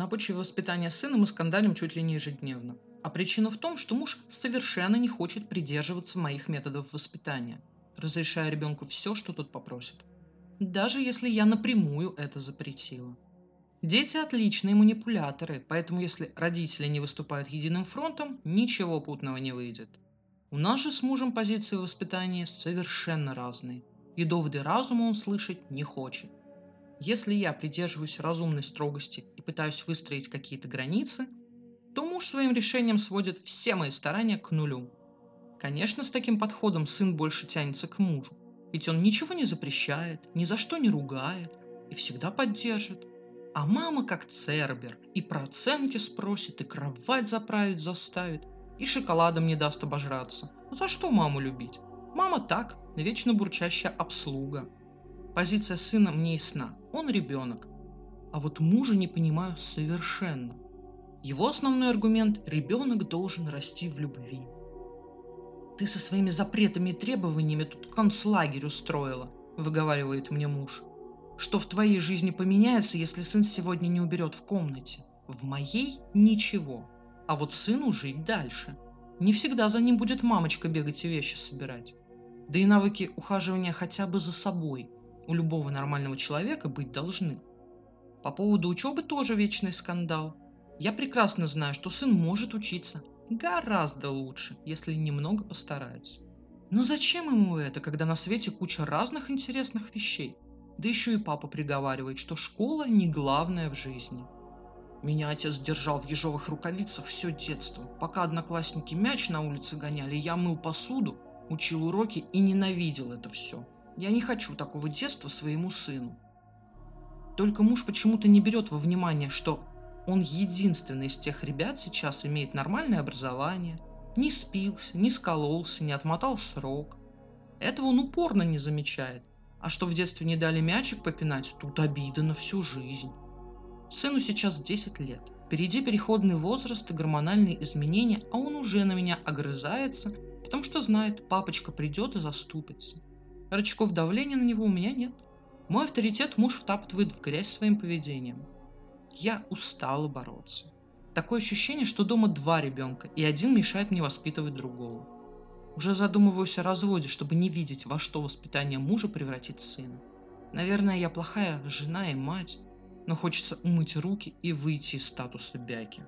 На почве воспитания сына мы скандалим чуть ли не ежедневно. А причина в том, что муж совершенно не хочет придерживаться моих методов воспитания, разрешая ребенку все, что тот попросит. Даже если я напрямую это запретила. Дети отличные манипуляторы, поэтому если родители не выступают единым фронтом, ничего путного не выйдет. У нас же с мужем позиции воспитания совершенно разные, и доводы разума он слышать не хочет. Если я придерживаюсь разумной строгости и пытаюсь выстроить какие-то границы, то муж своим решением сводит все мои старания к нулю. Конечно, с таким подходом сын больше тянется к мужу, ведь он ничего не запрещает, ни за что не ругает и всегда поддержит. А мама как цербер, и про оценки спросит, и кровать заправить заставит, и шоколадом не даст обожраться. За что маму любить? Мама так, вечно бурчащая обслуга. Позиция сына мне ясна, он ребенок. А вот мужа не понимаю совершенно. Его основной аргумент – ребенок должен расти в любви. Ты со своими запретами и требованиями тут концлагерь устроила, выговаривает мне муж. Что в твоей жизни поменяется, если сын сегодня не уберет в комнате? В моей – ничего. А вот сыну жить дальше. Не всегда за ним будет мамочка бегать и вещи собирать. Да и навыки ухаживания хотя бы за собой у любого нормального человека быть должны. По поводу учебы тоже вечный скандал. Я прекрасно знаю, что сын может учиться гораздо лучше, если немного постарается. Но зачем ему это, когда на свете куча разных интересных вещей? Да еще и папа приговаривает, что школа не главное в жизни. Меня отец держал в ежовых рукавицах все детство. Пока одноклассники мяч на улице гоняли, я мыл посуду, учил уроки и ненавидел это все. Я не хочу такого детства своему сыну. Только муж почему-то не берет во внимание, что он единственный из тех ребят сейчас имеет нормальное образование, не спился, не скололся, не отмотал срок. Этого он упорно не замечает. А что в детстве не дали мячик попинать, тут обида на всю жизнь. Сыну сейчас 10 лет. Впереди переходный возраст и гормональные изменения, а он уже на меня огрызается, потому что знает, папочка придет и заступится. Рычагов давления на него у меня нет. Мой авторитет муж втаптывает в грязь своим поведением. Я устала бороться. Такое ощущение, что дома два ребенка, и один мешает мне воспитывать другого. Уже задумываюсь о разводе, чтобы не видеть, во что воспитание мужа превратит сына. Наверное, я плохая жена и мать, но хочется умыть руки и выйти из статуса бяки.